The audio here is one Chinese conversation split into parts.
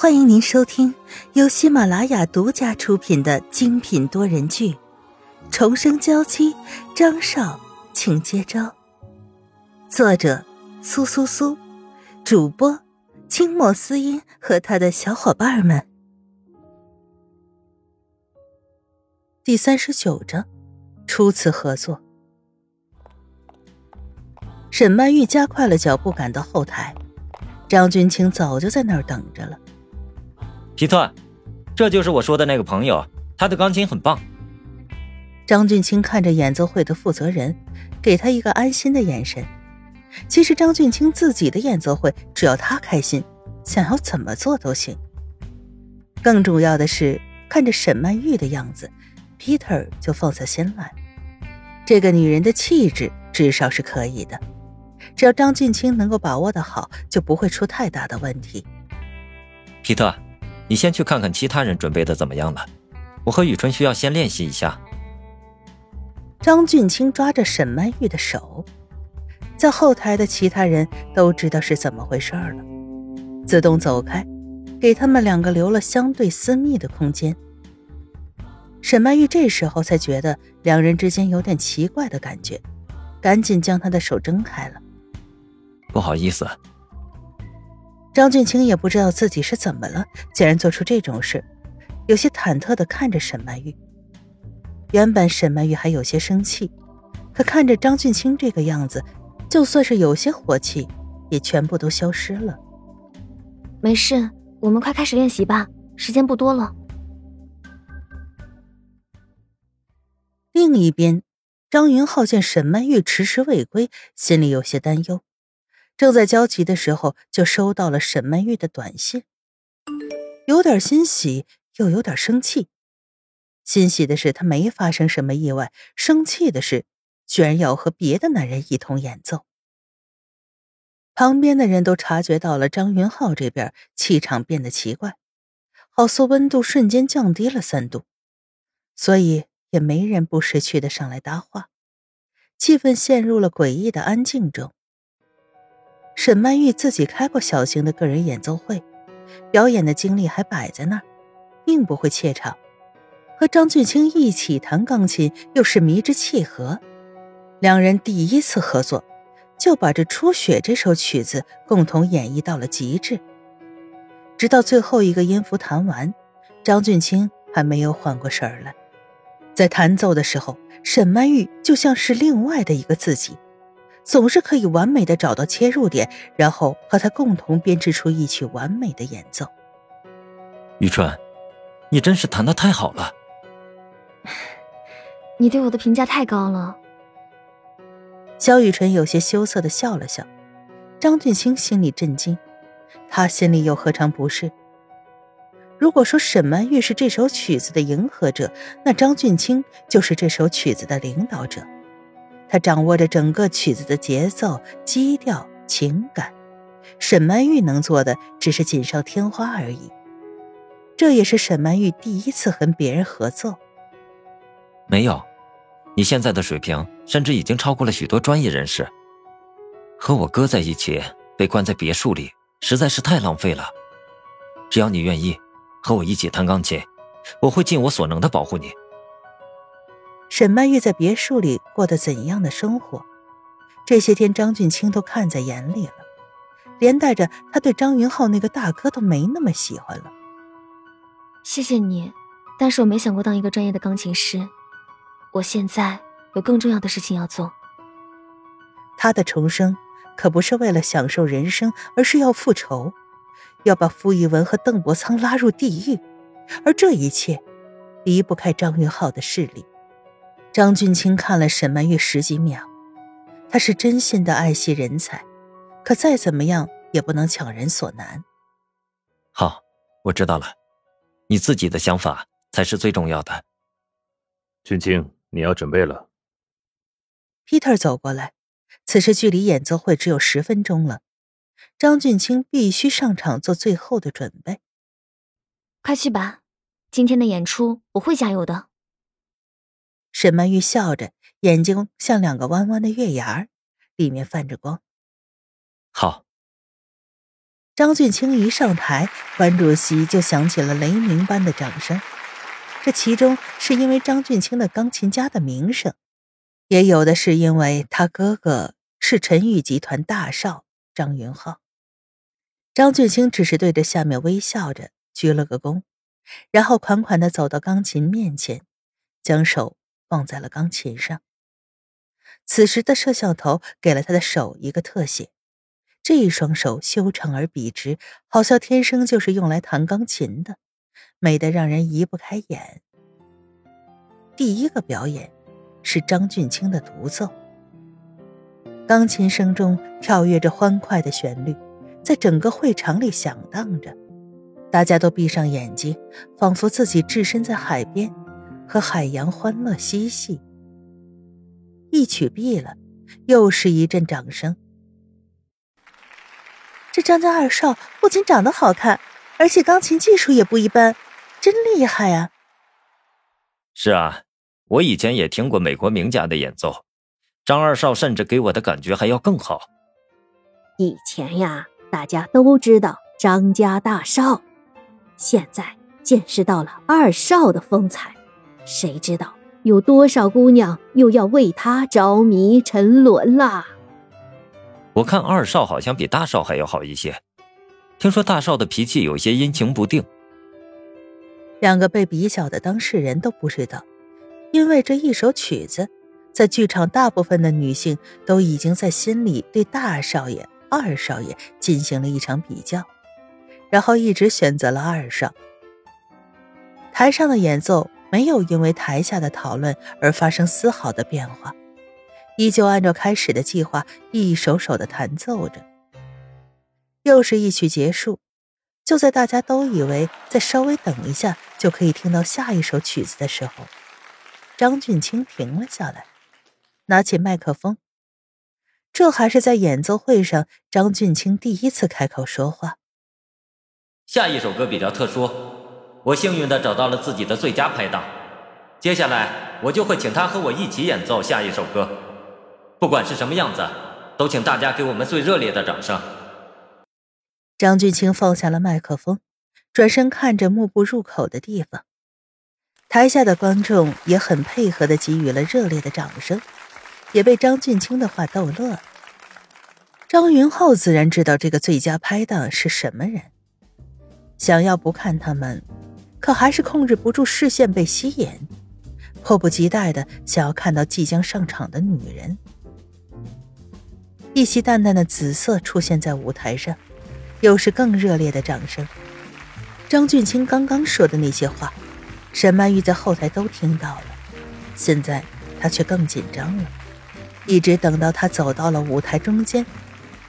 欢迎您收听由喜马拉雅独家出品的精品多人剧《重生娇妻》，张少，请接招。作者：苏苏苏，主播：清末思音和他的小伙伴们。第三十九章，初次合作。沈曼玉加快了脚步赶到后台，张君清早就在那儿等着了。皮特，这就是我说的那个朋友，他的钢琴很棒。张俊清看着演奏会的负责人，给他一个安心的眼神。其实张俊清自己的演奏会，只要他开心，想要怎么做都行。更重要的是，看着沈曼玉的样子，Peter 就放下心来。这个女人的气质至少是可以的，只要张俊清能够把握的好，就不会出太大的问题。皮特。你先去看看其他人准备的怎么样了，我和雨春需要先练习一下。张俊清抓着沈曼玉的手，在后台的其他人都知道是怎么回事了，自动走开，给他们两个留了相对私密的空间。沈曼玉这时候才觉得两人之间有点奇怪的感觉，赶紧将他的手挣开了。不好意思。张俊清也不知道自己是怎么了，竟然做出这种事，有些忐忑的看着沈曼玉。原本沈曼玉还有些生气，可看着张俊清这个样子，就算是有些火气，也全部都消失了。没事，我们快开始练习吧，时间不多了。另一边，张云浩见沈曼玉迟迟未归，心里有些担忧。正在焦急的时候，就收到了沈曼玉的短信，有点欣喜，又有点生气。欣喜的是他没发生什么意外，生气的是居然要和别的男人一同演奏。旁边的人都察觉到了张云浩这边气场变得奇怪，好似温度瞬间降低了三度，所以也没人不识趣的上来搭话，气氛陷入了诡异的安静中。沈曼玉自己开过小型的个人演奏会，表演的经历还摆在那儿，并不会怯场。和张俊清一起弹钢琴，又是迷之契合。两人第一次合作，就把这《初雪》这首曲子共同演绎到了极致。直到最后一个音符弹完，张俊清还没有缓过神儿来。在弹奏的时候，沈曼玉就像是另外的一个自己。总是可以完美的找到切入点，然后和他共同编织出一曲完美的演奏。雨春，你真是弹的太好了。你对我的评价太高了。萧雨辰有些羞涩的笑了笑。张俊清心里震惊，他心里又何尝不是？如果说沈曼玉是这首曲子的迎合者，那张俊清就是这首曲子的领导者。他掌握着整个曲子的节奏、基调、情感，沈曼玉能做的只是锦上添花而已。这也是沈曼玉第一次和别人合作。没有，你现在的水平甚至已经超过了许多专业人士。和我哥在一起，被关在别墅里，实在是太浪费了。只要你愿意和我一起弹钢琴，我会尽我所能的保护你。沈曼玉在别墅里过得怎样的生活？这些天张俊清都看在眼里了，连带着他对张云浩那个大哥都没那么喜欢了。谢谢你，但是我没想过当一个专业的钢琴师。我现在有更重要的事情要做。他的重生可不是为了享受人生，而是要复仇，要把傅一文和邓伯苍拉入地狱，而这一切离不开张云浩的势力。张俊清看了沈曼玉十几秒，他是真心的爱惜人才，可再怎么样也不能强人所难。好，我知道了，你自己的想法才是最重要的。俊清，你要准备了。Peter 走过来，此时距离演奏会只有十分钟了，张俊清必须上场做最后的准备。快去吧，今天的演出我会加油的。沈曼玉笑着，眼睛像两个弯弯的月牙儿，里面泛着光。好。张俊清一上台，班主席就响起了雷鸣般的掌声。这其中是因为张俊清的钢琴家的名声，也有的是因为他哥哥是陈宇集团大少张云浩。张俊清只是对着下面微笑着，鞠了个躬，然后款款的走到钢琴面前，将手放在了钢琴上。此时的摄像头给了他的手一个特写。这一双手修长而笔直，好像天生就是用来弹钢琴的，美得让人移不开眼。第一个表演是张俊清的独奏，钢琴声中跳跃着欢快的旋律，在整个会场里响荡着，大家都闭上眼睛，仿佛自己置身在海边，和海洋欢乐嬉戏。一曲毕了，又是一阵掌声。这张家二少不仅长得好看，而且钢琴技术也不一般，真厉害啊！是啊，我以前也听过美国名家的演奏，张二少甚至给我的感觉还要更好。以前呀，大家都知道张家大少，现在见识到了二少的风采，谁知道有多少姑娘又要为他着迷沉沦啦？我看二少好像比大少还要好一些，听说大少的脾气有些阴晴不定。两个被比较的当事人都不知道，因为这一首曲子，在剧场大部分的女性都已经在心里对大少爷、二少爷进行了一场比较，然后一直选择了二少。台上的演奏没有因为台下的讨论而发生丝毫的变化。依旧按照开始的计划，一首首的弹奏着。又是一曲结束，就在大家都以为再稍微等一下就可以听到下一首曲子的时候，张俊清停了下来，拿起麦克风。这还是在演奏会上，张俊清第一次开口说话。下一首歌比较特殊，我幸运的找到了自己的最佳拍档，接下来我就会请他和我一起演奏下一首歌。不管是什么样子，都请大家给我们最热烈的掌声。张俊清放下了麦克风，转身看着幕布入口的地方。台下的观众也很配合的给予了热烈的掌声，也被张俊清的话逗乐了。张云浩自然知道这个最佳拍档是什么人，想要不看他们，可还是控制不住视线被吸引，迫不及待的想要看到即将上场的女人。一袭淡淡的紫色出现在舞台上，又是更热烈的掌声。张俊清刚刚说的那些话，沈曼玉在后台都听到了。现在她却更紧张了，一直等到她走到了舞台中间，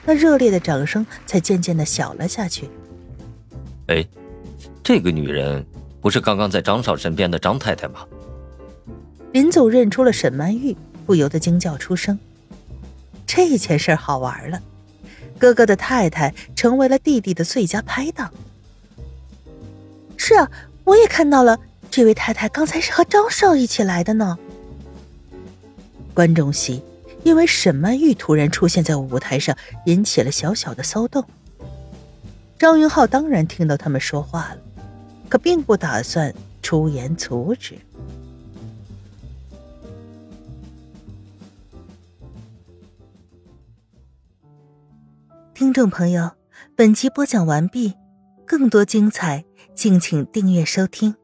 那热烈的掌声才渐渐的小了下去。哎，这个女人不是刚刚在张少身边的张太太吗？林总认出了沈曼玉，不由得惊叫出声。这件事好玩了，哥哥的太太成为了弟弟的最佳拍档。是啊，我也看到了，这位太太刚才是和张少一起来的呢。观众席因为沈曼玉突然出现在舞台上，引起了小小的骚动。张云浩当然听到他们说话了，可并不打算出言阻止。听众朋友，本集播讲完毕，更多精彩，敬请订阅收听。